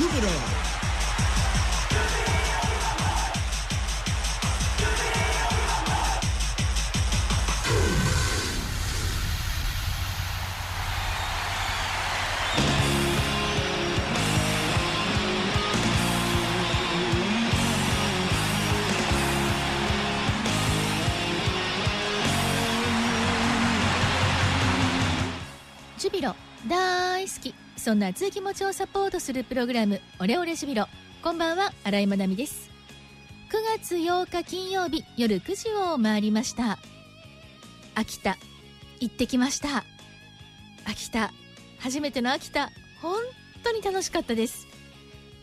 Júbilo. ジュビロ大好きそんな熱い気持ちをサポートするプログラムオレオレジュビロこんばんは新井まなみです。9月8日金曜日夜9時を回りました。秋田行ってきました。秋田初めての秋田本当に楽しかったです。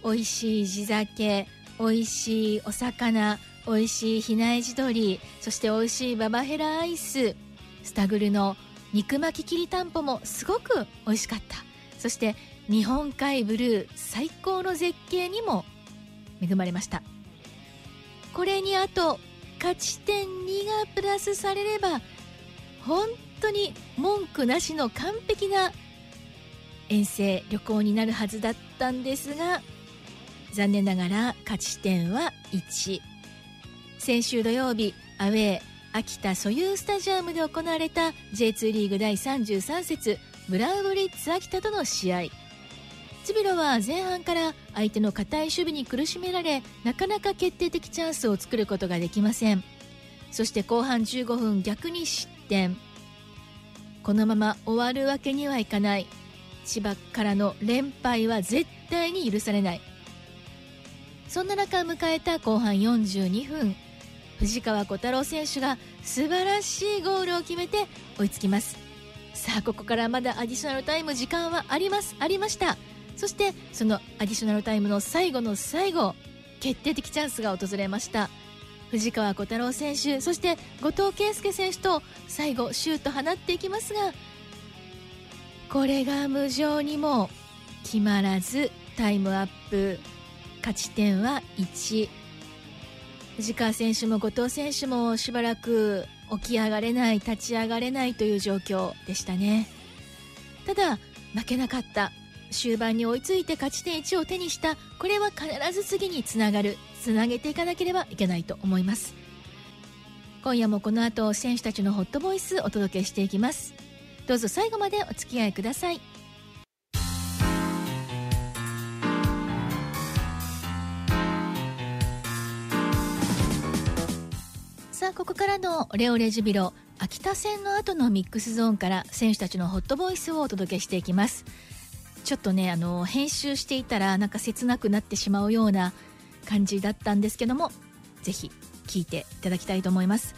美味しい地酒美味しいお魚美味しい比内地鶏そして美味しいババヘラアイススタグルの肉巻ききりたんぽもすごく美味しかった。そして日本海ブルー最高の絶景にも恵まれました。これにあと勝ち点2がプラスされれば本当に文句なしの完璧な遠征旅行になるはずだったんですが残念ながら勝ち点は1先週土曜日アウェー秋田ソユースタジアムで行われた J2 リーグ第33節ブラウドリッツ秋田との試合。ジュビロは前半から相手の堅い守備に苦しめられなかなか決定的チャンスを作ることができません。そして後半15分逆に失点。このまま終わるわけにはいかない。千葉からの連敗は絶対に許されない。そんな中迎えた後半42分。藤川小太郎選手が素晴らしいゴールを決めて追いつきます。さあここからまだアディショナルタイム時間はあります。ありました。そしてそのアディショナルタイムの最後の最後決定的チャンスが訪れました。藤川小太郎選手そして後藤圭介選手と最後シュート放っていきますがこれが無情にも決まらずタイムアップ勝ち点は1藤川選手も後藤選手もしばらく起き上がれない立ち上がれないという状況でしたね。ただ負けなかった終盤に追いついて勝ち点1を手にしたこれは必ず次につながる。つなげていかなければいけないと思います。今夜もこの後選手たちのホットボイスお届けしていきます。どうぞ最後までお付き合いください。さあここからのレオレジュビロ秋田戦の後のミックスゾーンから選手たちのホットボイスをお届けしていきます。ちょっとねあの編集していたらなんか切なくなってしまうような感じだったんですけどもぜひ聞いていただきたいと思います。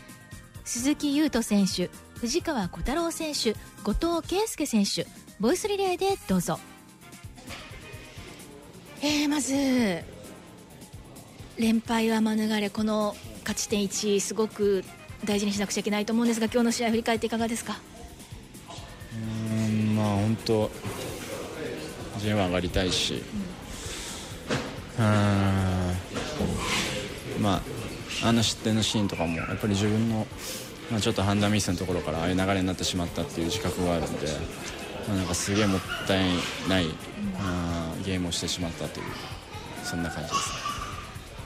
鈴木優斗選手藤川小太郎選手後藤圭介選手ボイスリレーでどうぞ。えー、まず連敗は免れこの勝ち点1すごく大事にしなくちゃいけないと思うんですが今日の試合振り返っていかがですか？うんまあ本当順位は上がりたいし、うん、まああの失点のシーンとかもやっぱり自分の、まあ、ちょっと判断ミスのところからああいう流れになってしまったっていう自覚があるんで、まあ、なんかすげえもったいない、うん、ゲームをしてしまったというそんな感じですね。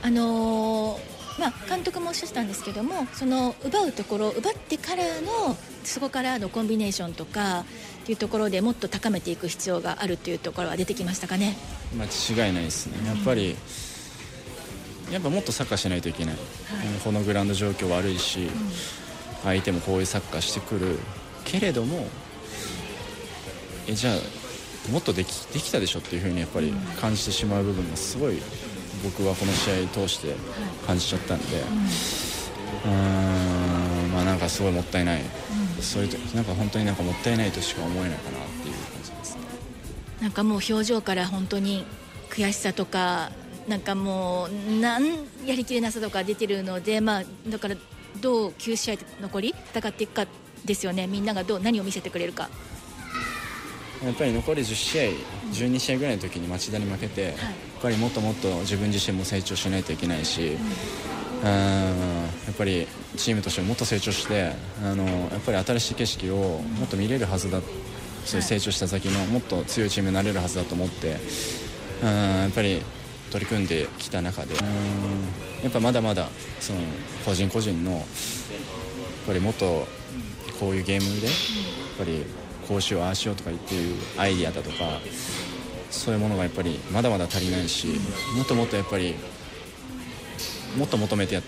あのーまあ、監督もおっしゃったんですけどもその奪うところ奪ってからのそこからのコンビネーションとかっていうところでもっと高めていく必要があるというところは出てきましたかね、まあ、違いないですね、やっぱり、うん、やっぱもっとサッカーしないといけない、はい、このグラウンド状況悪いし、うん、相手もこういうサッカーしてくる。けれどもえじゃあもっとできできたでしょっていうふうにやっぱり感じてしまう部分がすごい僕はこの試合通して感じちゃったんで、うん、まあなんかすごいもったいない、うん、そういうなんか本当になんかもったいないとしか思えないかなっていう感じですね。なんかもう表情から本当に悔しさとかなんかもうなんやりきれなさとか出てるので、まあ、だからどう9試合残り戦っていくかですよねみんながどう何を見せてくれるか。やっぱり残り10試合、12試合ぐらいの時に町田に負けて、はい、やっぱりもっともっと自分自身も成長しないといけないし、うん、やっぱりチームとしてもっと成長してあのやっぱり新しい景色をもっと見れるはずだ、そういう成長した先のもっと強いチームになれるはずだと思ってうんやっぱり取り組んできた中でやっぱまだまだその個人個人のやっぱりもっとこういうゲームでやっぱりこうしようああしようとか言っていうアイディアだとかそういうものがやっぱりまだまだ足りないしもっともっとやっぱりもっと求めてや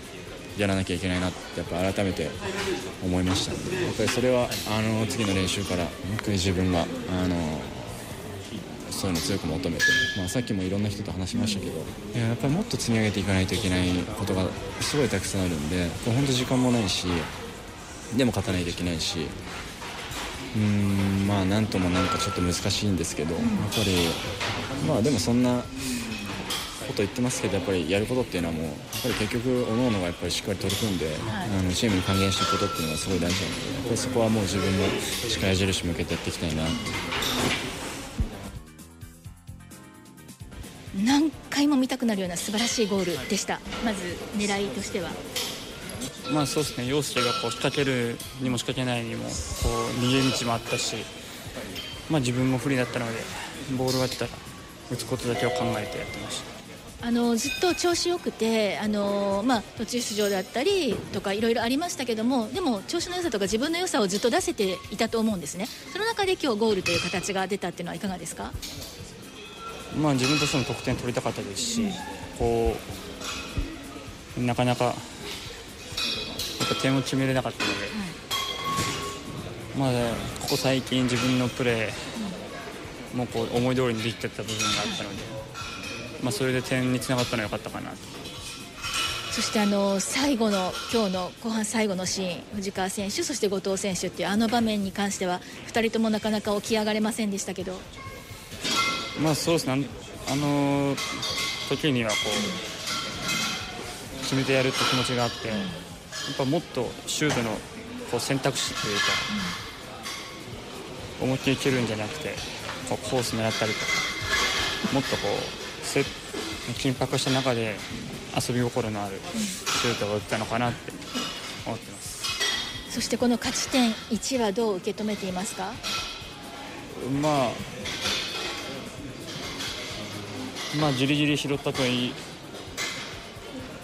やらなきゃいけないなってやっぱ改めて思いました。のでやっぱりそれはあの次の練習から本当に自分があのそういうのを強く求めて、まあ、さっきもいろんな人と話しましたけどいややっぱりもっと積み上げていかないといけないことがすごいたくさんあるんで本当時間もないしでも勝たないといけないしうーんまあなんともなんかちょっと難しいんですけどやっぱりまあでもそんなこと言ってますけどやっぱりやることっていうのはもうやっぱり結局各々がやっぱりしっかり取り組んで、あのチームに還元していくことっていうのがすごい大事なのでやっぱりそこはもう自分のしっかり矢印向けてやっていきたいなって何回も見たくなるような素晴らしいゴールでした。まず狙いとしてはまあそうですね。陽介がこう仕掛けるにも仕掛けないにもこう逃げ道もあったし、まあ、自分も不利だったのでボールが来たら打つことだけを考えてやってました。あのずっと調子よくてあの、まあ、途中出場だったりとかいろいろありましたけどもでも調子の良さとか自分の良さをずっと出せていたと思うんですね。その中で今日ゴールという形が出たっていうのはいかがですか？まあ自分としても得点取りたかったですし、こうなかなかやっぱ点を決めれなかったので、まあここ最近自分のプレーもこう思い通りにできてた部分があったので、まあそれで点につながったのは良かったかな。と。そしてあの最後の今日の後半最後のシーン藤川選手そして後藤選手っていうあの場面に関しては2人ともなかなか起き上がれませんでしたけど。まあそうですね。あの時にはこう決めてやるって気持ちがあって、ぱもっとシュートのこう選択肢というか、思いっきり蹴るんじゃなくてこうコース狙ったりとかもっとこうせ緊迫した中で遊び心のあるシュートを打ったのかなって思ってます。そしてこの勝ち点1はどう受け止めていますか？まあ、まあ、じりじり拾ったと言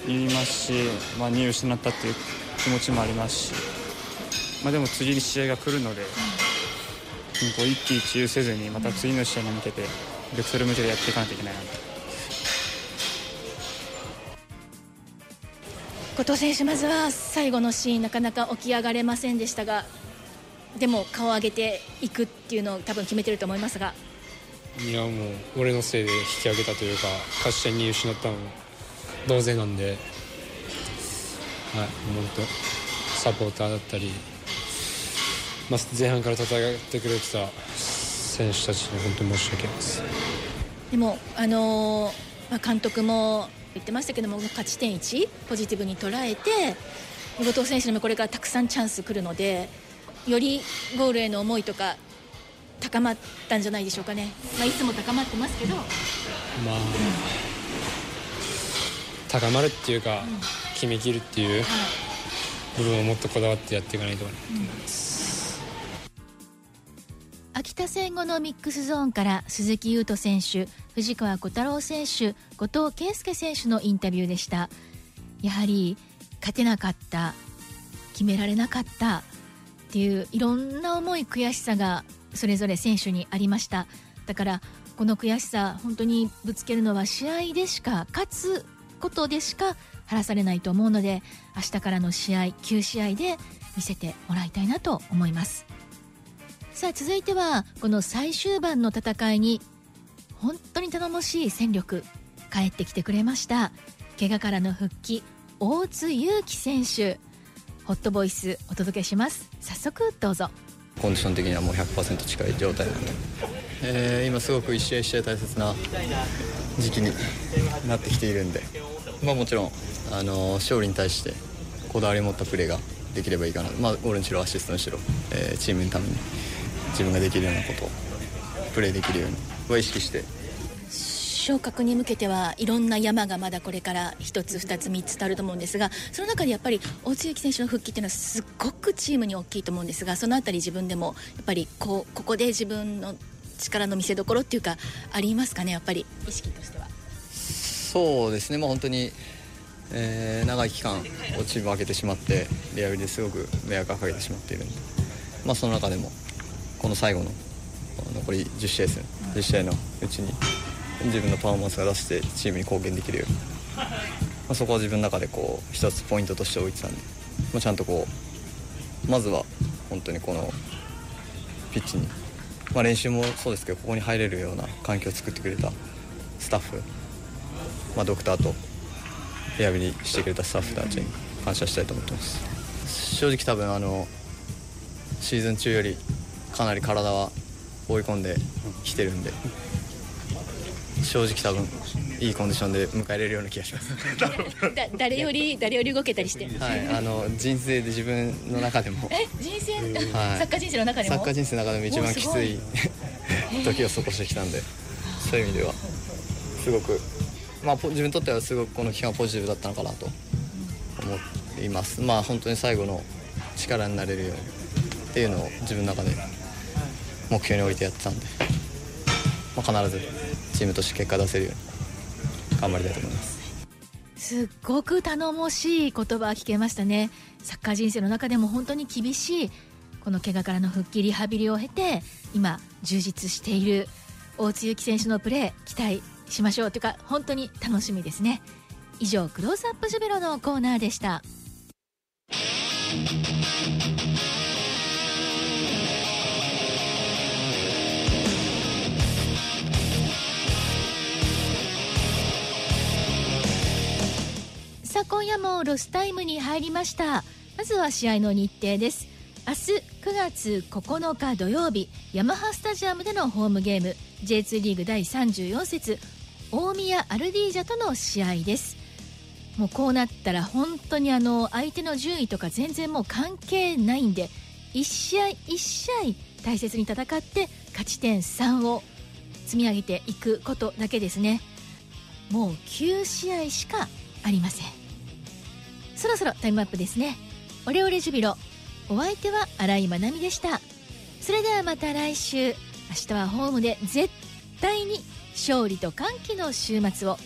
いますし、まあ、2失ったっていう気持ちもありますし、まあ、でも次に試合が来るので、こう一喜一憂せずにまた次の試合に向けてベクトル向けてやっていかないといけないなと。後藤選手、まずは最後のシーンなかなか起き上がれませんでしたがでも顔を上げていくっていうのを多分決めてると思いますがいやもう俺のせいで引き上げたというか勝ち点に失ったのも同然なんで、はい、本当サポーターだったり、まあ、前半から戦ってくれてた選手たちに本当に申し訳ないです。でも、あのーまあ、監督も言ってましたけども勝ち点1ポジティブに捉えて後藤選手にもこれからたくさんチャンス来るのでよりゴールへの思いとか高まったんじゃないでしょうかね、まあ、いつも高まってますけど。まあ、高まるっていうか、決めきるっていう部分をもっとこだわってやっていかないと思います。秋田戦後のミックスゾーンから鈴木優斗選手藤川小太郎選手後藤圭介選手のインタビューでした。やはり勝てなかった決められなかったっていういろんな思い悔しさがそれぞれ選手にありました。だからこの悔しさ本当にぶつけるのは試合でしか勝つことでしか晴らされないと思うので明日からの試合9試合で見せてもらいたいなと思います。さあ続いてはこの最終盤の戦いに本当に頼もしい戦力帰ってきてくれました怪我からの復帰大津祐樹選手。ホットボイスお届けします。早速どうぞ。コンディション的にはもう100%近い状態なんで、えー今すごく一試合一試合大切な時期になってきているんで、まあ、もちろん、あの勝利に対してこだわりを持ったプレーができればいいかな、まあ、ゴールにしろアシストにしろ、えーチームのために自分ができるようなことをプレーできるようには意識して。昇格に向けてはいろんな山がまだこれから1つ2つ3つとあると思うんですがその中でやっぱり大津祐樹選手の復帰っていうのはすごくチームに大きいと思うんですがそのあたり自分でもやっぱりこうここで自分の力の見せ所っていうかありますかね？やっぱり意識としては。そうですね、まあ、本当に、えー長い期間をチームを空けてしまってリハビリですごく迷惑をかけてしまっているんで、まあ、その中でもこの最後の残り10試合ですね。10試合のうちに自分のパフォーマンスが出してチームに貢献できるように、まあ、そこは自分の中でこう一つポイントとして置いてたんで、まあ、ちゃんとこうまずは本当にこのピッチに、まあ、練習もそうですけどここに入れるような環境を作ってくれたスタッフまあ、ドクターとリハビリしてくれたスタッフたちに感謝したいと思ってます。正直多分あのシーズン中よりかなり体は追い込んできてるんで正直多分いいコンディションで迎えられるような気がします。だ誰より誰より動けたりして。はいあの人生で自分の中でも。え人生、はい。サッカー人生の中でも？サッカー人生の中でも一番きつい時を過ごしてきたんでそういう意味ではすごく、まあ、自分にとってはすごくこの期間はポジティブだったのかなと思っています。まあ本当に最後の力になれるようにっていうのを自分の中で目標に置いてやってたんで、まあ、必ずチームとして結果出せるように頑張りたいと思います。すっごく頼もしい言葉聞けましたね。サッカー人生の中でも本当に厳しいこの怪我からの復帰リハビリを経て今充実している大津由紀選手のプレー期待しましょう。というか本当に楽しみですね。以上クローズアップジュビロのコーナーでした。さあ今夜もロスタイムに入りました。まずは試合の日程です。明日9月9日土曜日ヤマハスタジアムでのホームゲーム J2 リーグ第34節大宮アルディージャとの試合です。もうこうなったら本当にあの相手の順位とか全然もう関係ないんで1試合1試合大切に戦って勝ち点3を積み上げていくことだけですね。もう9試合しかありません。そろそろタイムアップですね。オレオレジュビロ。お相手は新井まなみでした。それではまた来週。明日はホームで絶対に勝利と歓喜の週末を。